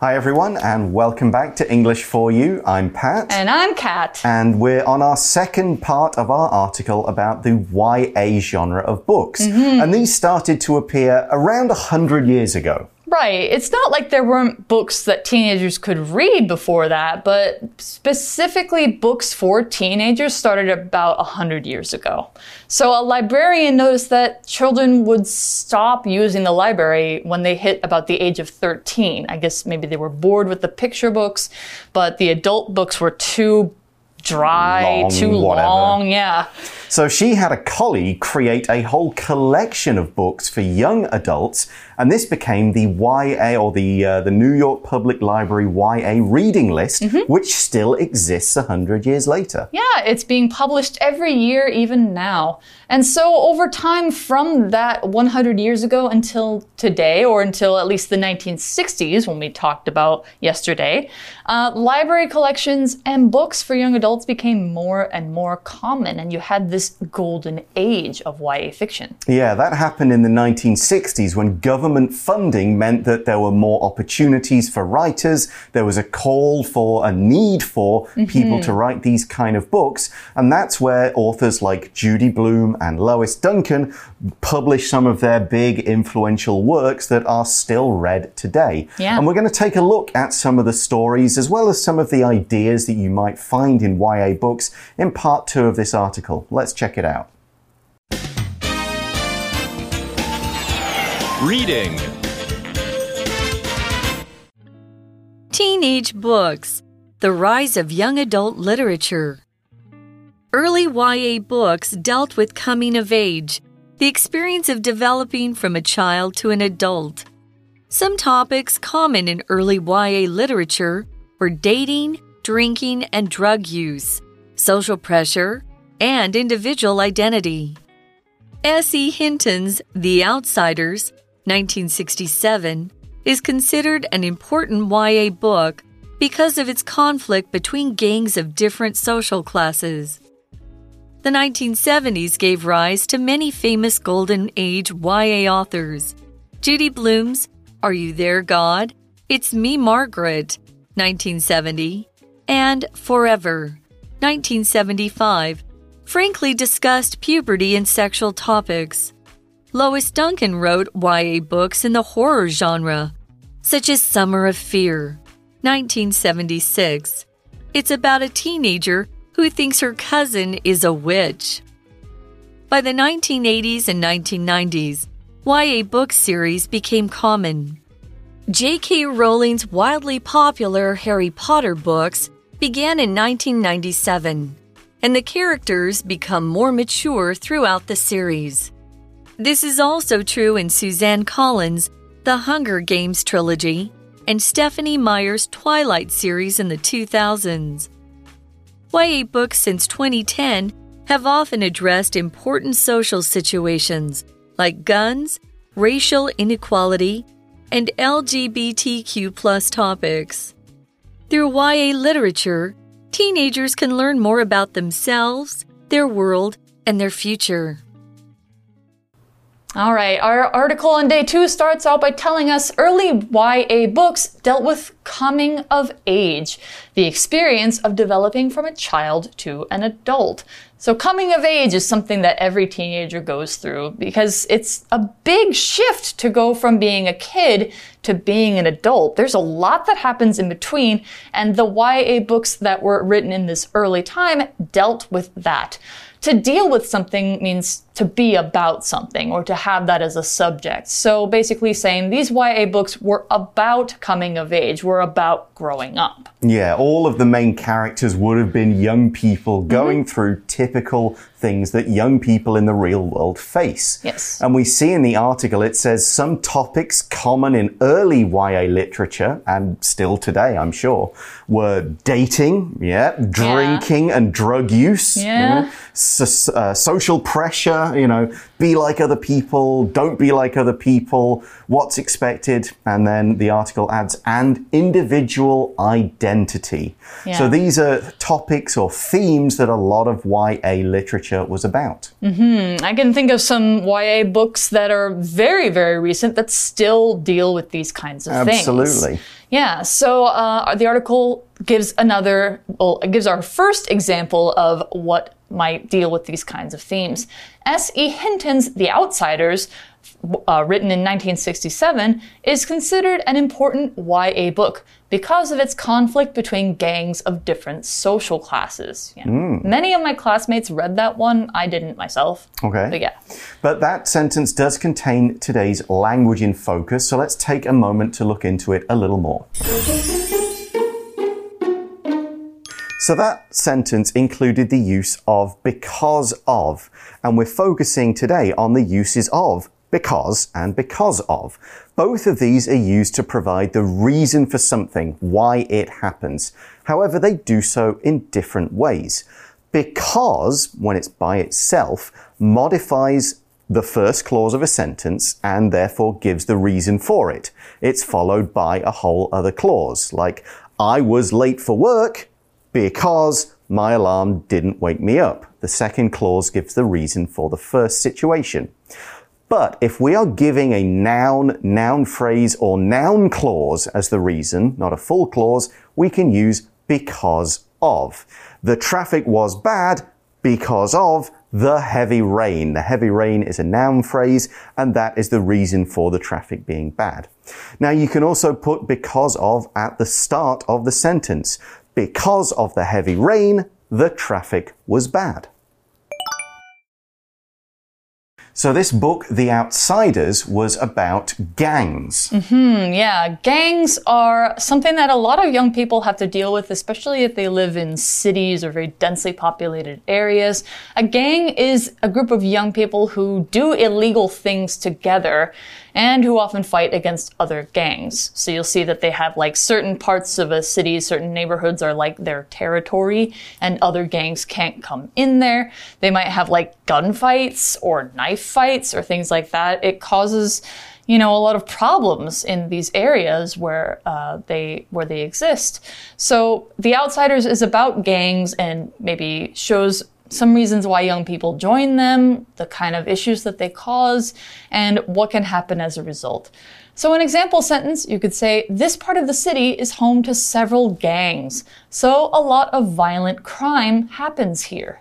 Hi, everyone, and welcome back to English for You. I'm Pat. And I'm Kat. And we're on our second part of our article about the YA genre of books. Mm -hmm. And these started to appear around 100 years ago. Right. It's not like there weren't books that teenagers could read before that, but specifically books for teenagers started about 100 years ago. So a librarian noticed that children would stop using the library when they hit about the age of 13. I guess maybe they were bored with the picture books, but the adult books were too dry, long, too whatever. long, yeah. So she had a colleague create a whole collection of books for young adults, and this became the YA or the uh, the New York Public Library YA reading list, mm -hmm. which still exists a hundred years later. Yeah, it's being published every year, even now. And so over time, from that 100 years ago until today, or until at least the 1960s, when we talked about yesterday, uh, library collections and books for young adults became more and more common, and you had this this golden age of YA fiction. Yeah, that happened in the 1960s when government funding meant that there were more opportunities for writers. There was a call for a need for mm -hmm. people to write these kind of books. And that's where authors like Judy Blume and Lois Duncan published some of their big influential works that are still read today. Yeah. And we're going to take a look at some of the stories as well as some of the ideas that you might find in YA books in part two of this article. Let's Let's check it out. Reading Teenage Books The Rise of Young Adult Literature. Early YA books dealt with coming of age, the experience of developing from a child to an adult. Some topics common in early YA literature were dating, drinking, and drug use, social pressure, and individual identity. S.E. Hinton's The Outsiders, 1967, is considered an important YA book because of its conflict between gangs of different social classes. The 1970s gave rise to many famous Golden Age YA authors. Judy Blume's Are You There, God? It's Me, Margaret, 1970, and Forever, 1975, frankly discussed puberty and sexual topics. Lois Duncan wrote YA books in the horror genre, such as Summer of Fear, 1976. It's about a teenager who thinks her cousin is a witch. By the 1980s and 1990s, YA book series became common. J.K. Rowling's wildly popular Harry Potter books began in 1997 and the characters become more mature throughout the series. This is also true in Suzanne Collins' The Hunger Games trilogy and Stephenie Meyer's Twilight series in the 2000s. YA books since 2010 have often addressed important social situations like guns, racial inequality, and LGBTQ topics. Through YA literature, teenagers can learn more about themselves, their world, and their future. All right, our article on day two starts out by telling us early YA books dealt with coming of age, the experience of developing from a child to an adult. So, coming of age is something that every teenager goes through because it's a big shift to go from being a kid to being an adult. There's a lot that happens in between, and the YA books that were written in this early time dealt with that. To deal with something means to be about something or to have that as a subject. So basically saying these YA books were about coming of age, were about growing up. Yeah, all of the main characters would have been young people going mm -hmm. through typical things that young people in the real world face. Yes. And we see in the article it says some topics common in early YA literature and still today, I'm sure, were dating, yeah, drinking yeah. and drug use, yeah. You know, so, uh, social pressure, you know, be like other people, don't be like other people, what's expected, and then the article adds, and individual identity. Yeah. So these are topics or themes that a lot of YA literature literature was about. I can think of some YA books that are very, very recent that still deal with these kinds of things. Absolutely. Yeah, so uh, the article gives another, well, it gives our first example of what might deal with these kinds of themes. S.E. Hinton's The Outsiders, uh, written in 1967, is considered an important YA book because of its conflict between gangs of different social classes. Yeah. Many of my classmates read that one. I didn't myself. Okay. But yeah. But that sentence does contain today's language in focus, so let's take a moment to look into it a little more. So that sentence included the use of because of, and we're focusing today on the uses of because and because of. Both of these are used to provide the reason for something, why it happens. However, they do so in different ways. Because, when it's by itself, modifies the first clause of a sentence and therefore gives the reason for it. It's followed by a whole other clause, like, I was late for work because my alarm didn't wake me up. The second clause gives the reason for the first situation. But if we are giving a noun, noun phrase, or noun clause as the reason, not a full clause, we can use because of. The traffic was bad because of the heavy rain. The heavy rain is a noun phrase, and that is the reason for the traffic being bad. Now, you can also put because of at the start of the sentence. Because of the heavy rain, the traffic was bad. So this book, The Outsiders, was about gangs. Hmm. Yeah, gangs are something that a lot of young people have to deal with, especially if they live in cities or very densely populated areas. A gang is a group of young people who do illegal things together and who often fight against other gangs. So you'll see that they have like certain parts of a city, certain neighborhoods are like their territory, and other gangs can't come in there. They might have like gunfights or knife fights or things like that. It causes you know a lot of problems in these areas where uh, they where they exist. So the Outsiders is about gangs and maybe shows some reasons why young people join them, the kind of issues that they cause, and what can happen as a result. So, an example sentence, you could say, This part of the city is home to several gangs, so a lot of violent crime happens here.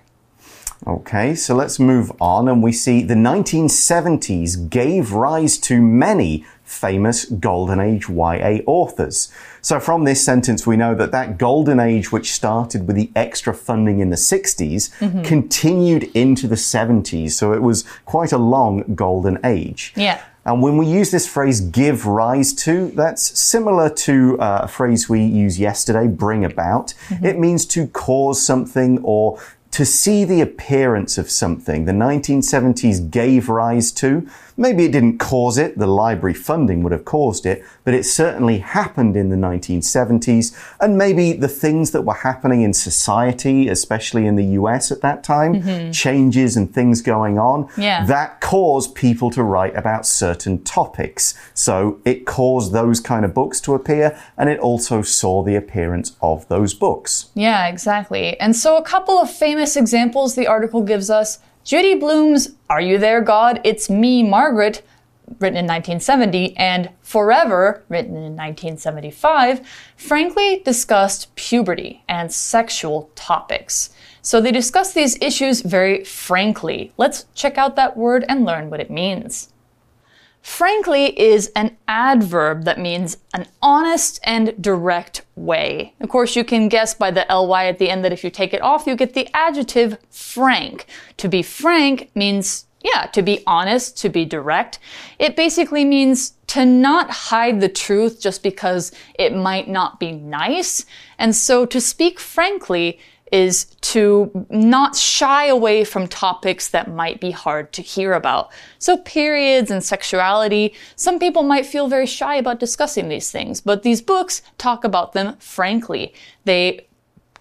Okay, so let's move on and we see the 1970s gave rise to many famous Golden Age YA authors. So from this sentence, we know that that Golden Age, which started with the extra funding in the 60s, continued into the 70s. So it was quite a long Golden Age. Yeah. And when we use this phrase give rise to, that's similar to uh, a phrase we used yesterday, bring about. It means to cause something or to see the appearance of something. The 1970s gave rise to. Maybe it didn't cause it, the library funding would have caused it, but it certainly happened in the 1970s. And maybe the things that were happening in society, especially in the US at that time, mm-hmm. changes and things going on, Yeah. that caused people to write about certain topics. So it caused those kind of books to appear, and it also saw the appearance of those books. Yeah, exactly. And so, a couple of famous examples the article gives us Judy Blume's Are You There, God? It's Me, Margaret, written in 1970, and Forever, written in 1975, frankly discussed puberty and sexual topics. So, they discuss these issues very frankly. Let's check out that word and learn what it means. Frankly is an adverb that means an honest and direct way. Of course, you can guess by the ly at the end that if you take it off, you get the adjective frank. To be frank means, yeah, to be honest, to be direct. It basically means to not hide the truth just because it might not be nice. And so to speak frankly is to not shy away from topics that might be hard to hear about. So, periods and sexuality, some people might feel very shy about discussing these things, but these books talk about them frankly. They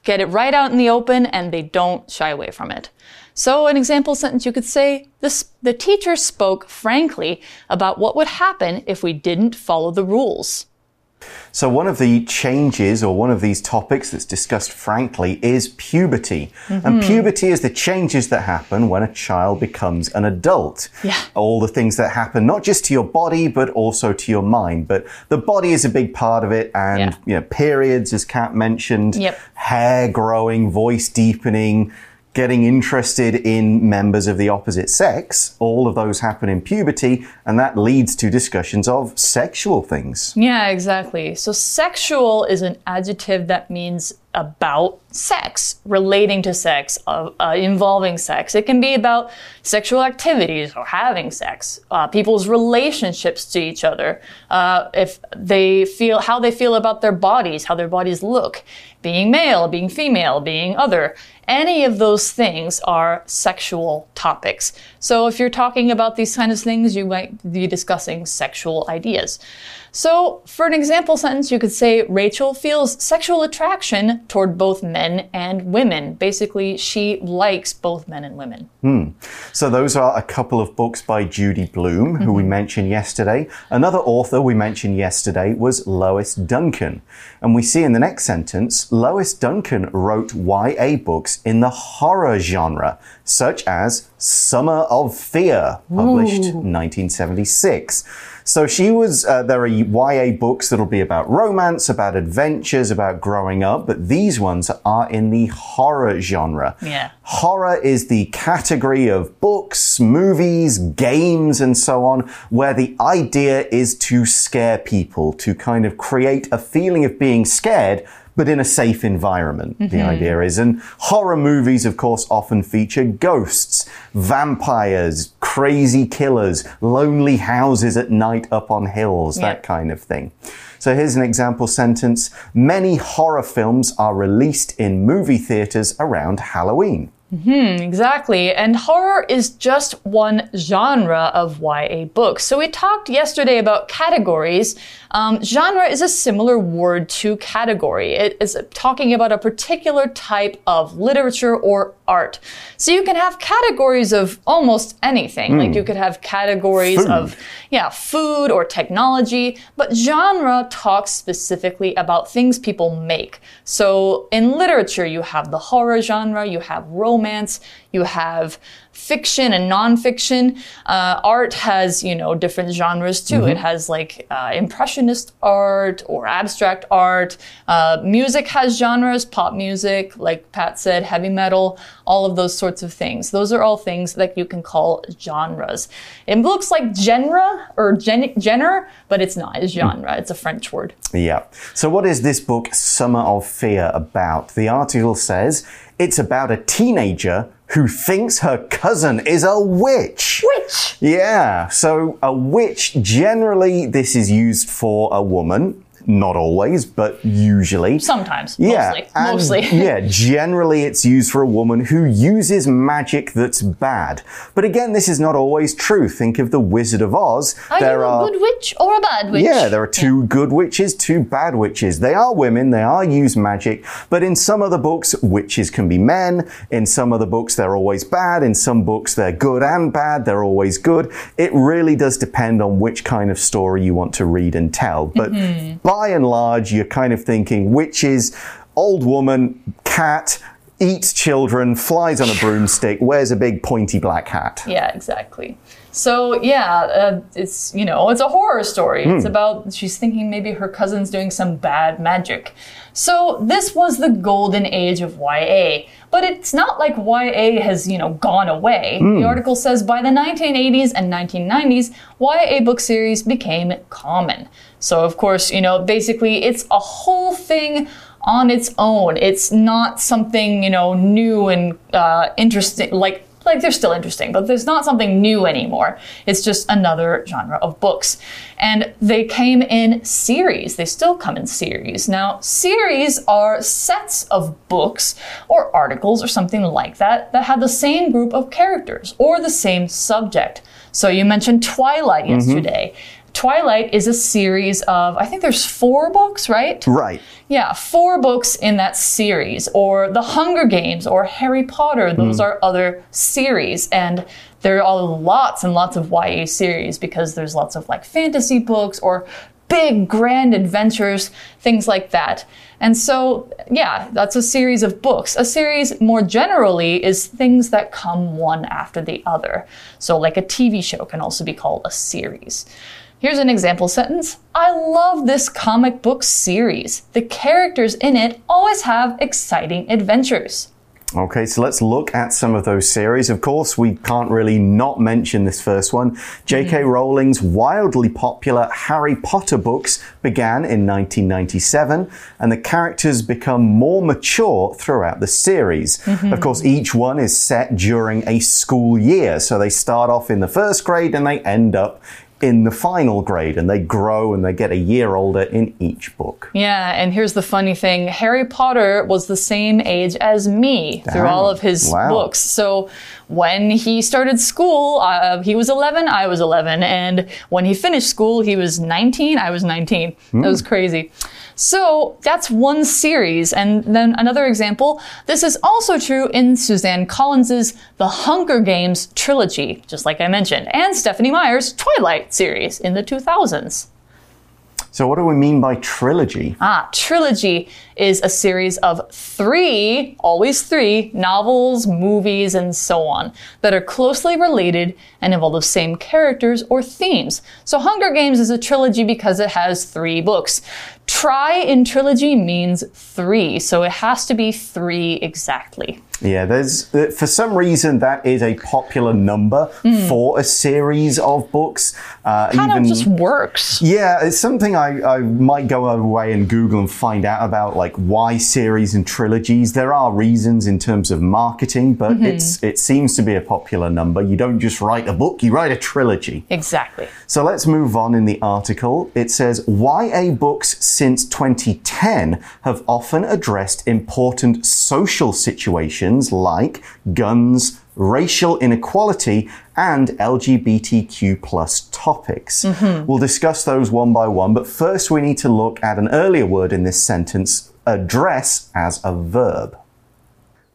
get it right out in the open and they don't shy away from it. So, an example sentence you could say the teacher spoke frankly about what would happen if we didn't follow the rules. So, one of the changes or one of these topics that's discussed frankly is puberty. And mm-hmm. puberty is the changes that happen when a child becomes an adult. Yeah. All the things that happen, not just to your body, but also to your mind. But the body is a big part of it. And, Yeah. you know, periods, as Kat mentioned, Yep. hair growing, voice deepening, getting interested in members of the opposite sex, all of those happen in puberty, and that leads to discussions of sexual things. Yeah, exactly. So sexual is an adjective that means about sex, relating to sex, uh, uh, involving sex. It can be about sexual activities or having sex, uh, people's relationships to each other, uh, if they feel how they feel about their bodies, how their bodies look, being male, being female, being other. Any of those things are sexual topics. So if you're talking about these kinds of things, you might be discussing sexual ideas. So, for an example sentence, you could say Rachel feels sexual attraction toward both men and women. Basically, she likes both men and women. Hmm. So, those are a couple of books by Judy Blume, who we mm-hmm. mentioned yesterday. Another author we mentioned yesterday was Lois Duncan. And we see in the next sentence, Lois Duncan wrote YA books in the horror genre, such as Summer of Fear, published 1976. So she was, uh, there are YA books that'll be about romance, about adventures, about growing up, but these ones are in the horror genre. Yeah. Horror is the category of books, movies, games, and so on, where the idea is to scare people, to kind of create a feeling of being scared, but in a safe environment, the mm-hmm. idea is. And horror movies, of course, often feature ghosts, vampires, crazy killers, lonely houses at night up on hills, that kind of thing. So here's an example sentence. Many horror films are released in movie theaters around Halloween. Exactly. And horror is just one genre of YA books. So we talked yesterday about categories. Um, genre is a similar word to category. It is talking about a particular type of literature or art. So you can have categories of almost anything. Like you could have categories Food. of, yeah, food or technology, but genre talks specifically about things people make. So in literature, you have the horror genre, you have romance, you have fiction and nonfiction. Uh, art has, you know, different genres too. It has like uh, impressionist art or abstract art. Uh, music has genres, pop music, like Pat said, heavy metal, all of those sorts of things. Those are all things that you can call genres. It looks like genre or gen- genre, but it's not. It's genre. It's a French word. Yeah. So, what is this book, Summer of Fear, about? The article says it's about a teenager who thinks her cousin is a witch. Witch! Yeah. So, a witch, generally, this is used for a woman. Not always, but usually. Sometimes. Yeah, Mostly. and Mostly. yeah, generally it's used for a woman who uses magic that's bad. But again, this is not always true. Think of the Wizard of Oz. Are there you a are good witch or a bad witch? yeah, there are two good witches, two bad witches. They are women, they are use magic, but in some other books, witches can be men. In some other books, they're always bad. In some books, they're good and bad. They're always good. It really does depend on which kind of story you want to read and tell. But mm-hmm. By and large, you're kind of thinking witches, old woman, cat, eats children, flies on a broomstick, wears a big pointy black hat. Yeah, exactly. So yeah, uh, it's you know it's a horror story. It's about she's thinking maybe her cousin's doing some bad magic. So this was the golden age of YA, but it's not like YA has you know gone away. The article says by the 1980s and 1990s, YA book series became common. So of course you know basically it's a whole thing on its own. It's not something you know new and uh, interesting like like they're still interesting, but there's not something new anymore. It's just another genre of books. And they came in series. They still come in series. Now, series are sets of books or articles or something like that that have the same group of characters or the same subject. So you mentioned Twilight yesterday. Twilight is a series of, I think there's four books, right? Right. Yeah, four books in that series, or The Hunger Games, or Harry Potter. Those hmm. are other series, and there are lots and lots of YA series because there's lots of like fantasy books or big, grand adventures, things like that. And so, yeah, that's a series of books. A series, more generally, is things that come one after the other. So, like a TV show can also be called a series. Here's an example sentence I love this comic book series. The characters in it always have exciting adventures. Okay, so let's look at some of those series. Of course, we can't really not mention this first one. J.K. Mm-hmm. Rowling's wildly popular Harry Potter books began in 1997, and the characters become more mature throughout the series. Mm-hmm. Of course, each one is set during a school year, so they start off in the first grade and they end up in the final grade, and they grow and they get a year older in each book. Yeah, and here's the funny thing Harry Potter was the same age as me through all of his Wow. books. So when he started school, uh, he was 11, I was 11. And when he finished school, he was 19, I was 19. That was crazy. So that's one series. And then another example this is also true in Suzanne Collins's The Hunger Games trilogy, just like I mentioned, and Stephenie Meyer's Twilight series in the 2000s. So, what do we mean by trilogy? Ah, trilogy is a series of three, always three, novels, movies, and so on that are closely related and involve the same characters or themes. So, Hunger Games is a trilogy because it has three books. Try in trilogy means three, so it has to be three exactly. Yeah, there's uh, for some reason that is a popular number for a series of books. Uh, Kind even of just works. yeah, it's something I, I might go away and Google and find out about, like why series and trilogies. There are reasons in terms of marketing, but it's it seems to be a popular number. You don't just write a book; you write a trilogy. Exactly. So let's move on in the article. It says YA books since 2010 have often addressed important social situations like guns, racial inequality, and LGBTQ plus topics. Mm-hmm. We'll discuss those one by one, but first we need to look at an earlier word in this sentence, address as a verb.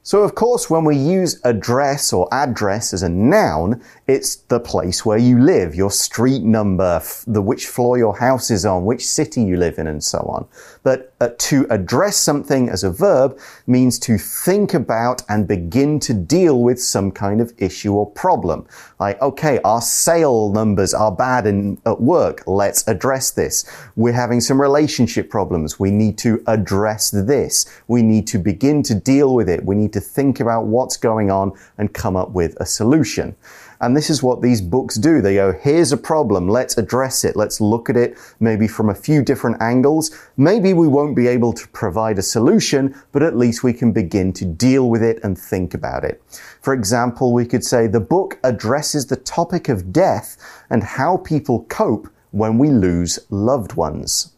So, of course, when we use address or address as a noun, it's the place where you live, your street number, the which floor your house is on, which city you live in, and so on. But uh, to address something as a verb means to think about and begin to deal with some kind of issue or problem. Like, okay, our sale numbers are bad in, at work. Let's address this. We're having some relationship problems. We need to address this. We need to begin to deal with it. We need to think about what's going on and come up with a solution. And this is what these books do. They go, here's a problem. Let's address it. Let's look at it maybe from a few different angles. Maybe we won't be able to provide a solution, but at least we can begin to deal with it and think about it. For example, we could say the book addresses the topic of death and how people cope when we lose loved ones.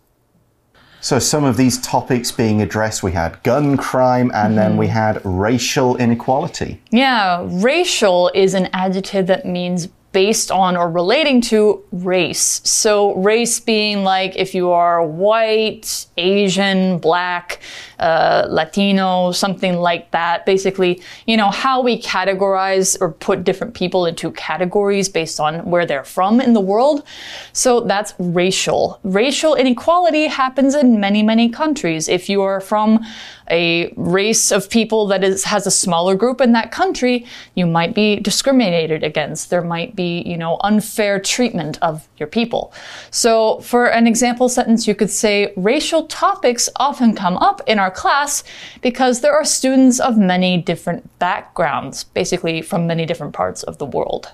So some of these topics being addressed, we had gun crime and then we mm-hmm. had racial inequality. Yeah, racial is an adjective that means based on or relating to race. So, race being like if you are white, Asian, black, uh, Latino, something like that. Basically, you know, how we categorize or put different people into categories based on where they're from in the world. So, that's racial. Racial inequality happens in many, many countries. If you are from a race of people that is has a smaller group in that country, you might be discriminated against. There might be, you know, unfair treatment of your people. So, for an example sentence, you could say racial topics often come up in our class because there are students of many different backgrounds, basically from many different parts of the world.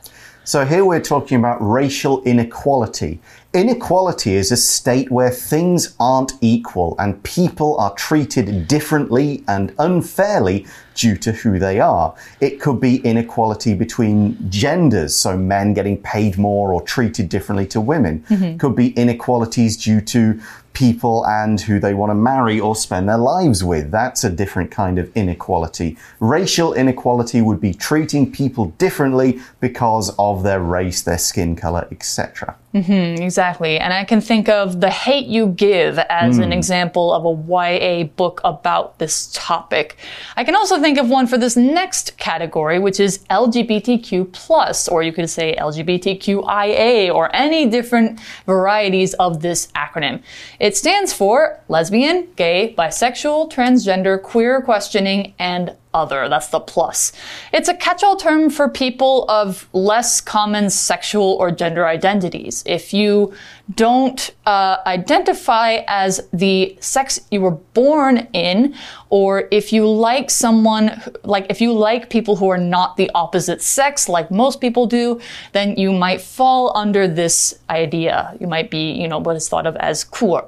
So here we're talking about racial inequality. Inequality is a state where things aren't equal and people are treated differently and unfairly due to who they are. It could be inequality between genders, so men getting paid more or treated differently to women. Mm-hmm. Could be inequalities due to people and who they want to marry or spend their lives with. That's a different kind of inequality. Racial inequality would be treating people differently because of their race, their skin color, etc. Mm-hmm, exactly. And I can think of The Hate You Give as an hmm. example of a YA book about this topic. I can also think of one for this next category, which is LGBTQ, plus, or you could say LGBTQIA, or any different varieties of this acronym. It stands for lesbian, gay, bisexual, transgender, queer questioning, and other. That's the plus. It's a catch all term for people of less common sexual or gender identities. If you don't uh, identify as the sex you were born in, or if you like someone, like if you like people who are not the opposite sex, like most people do, then you might fall under this idea. You might be, you know, what is thought of as queer.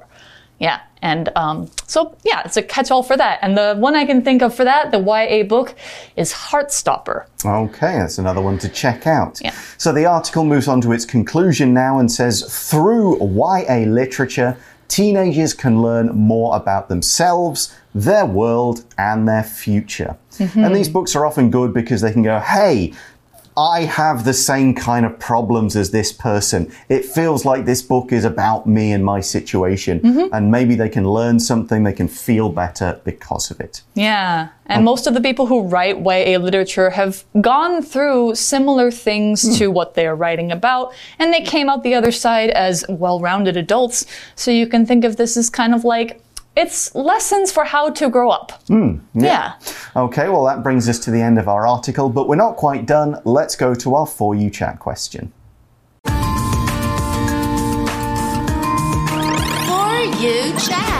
Yeah. And um, so, yeah, it's a catch all for that. And the one I can think of for that, the YA book, is Heartstopper. Okay, that's another one to check out. Yeah. So the article moves on to its conclusion now and says through YA literature, teenagers can learn more about themselves, their world, and their future. And these books are often good because they can go, hey, I have the same kind of problems as this person. It feels like this book is about me and my situation. Mm-hmm. And maybe they can learn something, they can feel better because of it. Yeah. And um, most of the people who write YA literature have gone through similar things to hmm. what they're writing about, and they came out the other side as well rounded adults. So you can think of this as kind of like it's lessons for how to grow up. Hmm, yeah. Okay, well, that brings us to the end of our article, but we're not quite done. Let's go to our For You chat question. For you chat.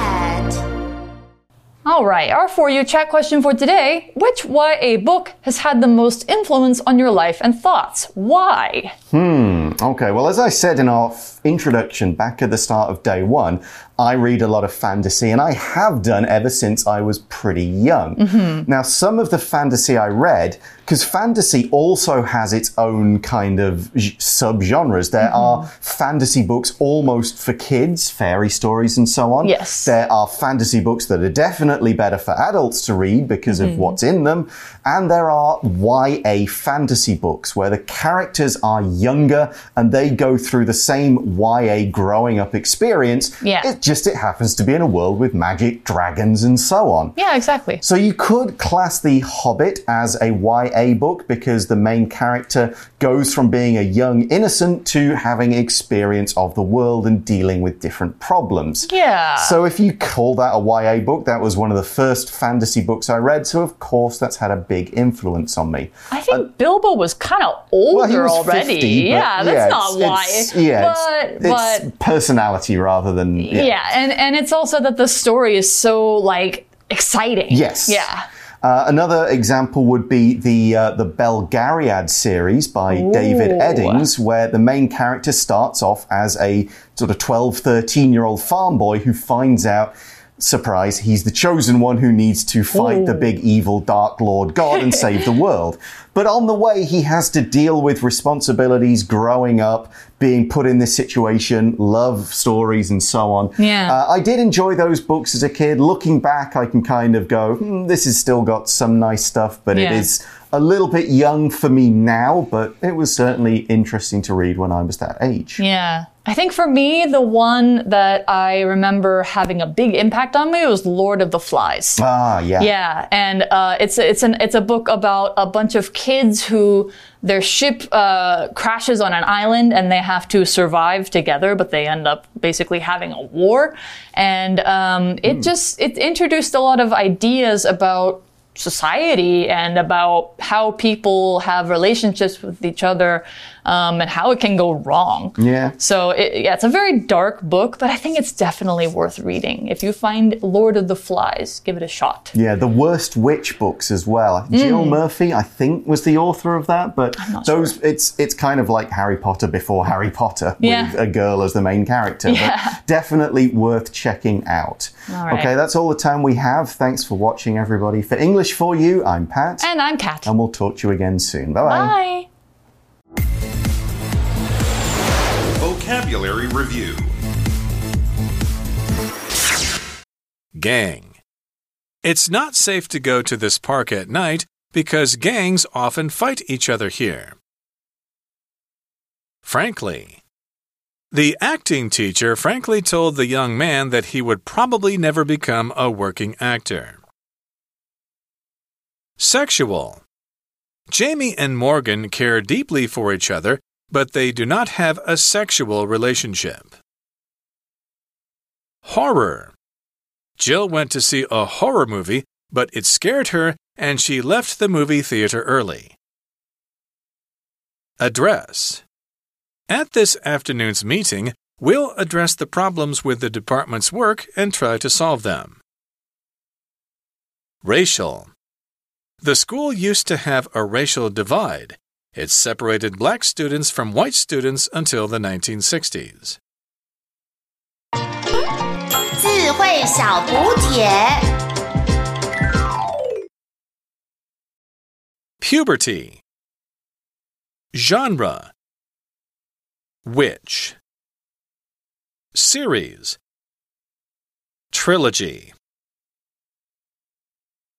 All right, our For You chat question for today Which YA book has had the most influence on your life and thoughts? Why? Hmm, okay, well, as I said in our introduction back at the start of day one, I read a lot of fantasy and I have done ever since I was pretty young. Mm-hmm. Now, some of the fantasy I read, because fantasy also has its own kind of subgenres. There mm-hmm. are fantasy books almost for kids, fairy stories and so on. Yes. There are fantasy books that are definitely better for adults to read because of mm-hmm. what's in them. And there are YA fantasy books where the characters are younger and they go through the same YA growing up experience. Yeah. It just it happens to be in a world with magic, dragons, and so on. Yeah, exactly. So you could class The Hobbit as a YA book because the main character goes from being a young innocent to having experience of the world and dealing with different problems. Yeah. So if you call that a YA book, that was one of the first fantasy books I read, so of course that's had a big influence on me. I think Bilbo was kind of older Well, already. 50, yeah, that's yeah, not why. it's- yeah, but it's, but it's personality rather than yeah. and and it's also that the story is so like exciting. Yes. Yeah. Uh, another example would be the uh, the Belgariad series by David Eddings, where the main character starts off as a sort of 12, 13 year old farm boy who finds out. Surprise, he's the chosen one who needs to fight the big evil Dark Lord God and save the world. But on the way, he has to deal with responsibilities growing up, being put in this situation, love stories, and so on. Yeah. Uh, I did enjoy those books as a kid. Looking back, I can kind of go, hmm, this has still got some nice stuff, but it Yeah. is a little bit young for me now, but it was certainly interesting to read when I was that age. Yeah. I think for me, the one that I remember having a big impact on me was Lord of the Flies. Ah, yeah. Yeah, and uh, it's a- it's an it's a book about a bunch of kids who their ship uh, crashes on an island and they have to survive together, but they end up basically having a war, and um, it just it introduced a lot of ideas about society and about how people have relationships with each other um, and how it can go wrong. Yeah. So it, yeah, it's a very dark book, but I think it's definitely worth reading. If you find Lord of the Flies, give it a shot. Yeah, the worst witch books as well. Jill Murphy, I think, was the author of that. But those, it's it's kind of like Harry Potter before Harry Potter Yeah. with a girl as the main character. Yeah. But definitely worth checking out. Right. Okay, that's all the time we have. Thanks for watching, everybody. For English for you, I'm Pat, And I'm Kat. and we'll talk to you again soon. Bye bye. Bye. Vocabulary Review Gang. It's not safe to go to this park at night because gangs often fight each other here. Frankly. The acting teacher frankly told the young man that he would probably never become a working actor. Sexual. Jamie and Morgan care deeply for each other, but they do not have a sexual relationship. Horror. Jill went to see a horror movie, but it scared her and she left the movie theater early. Address. At this afternoon's meeting, we'll address the problems with the department's work and try to solve them. Racial. The school used to have a racial divide. It separated black students from white students until the 1960s. Puberty. Genre. Witch. Series. Trilogy.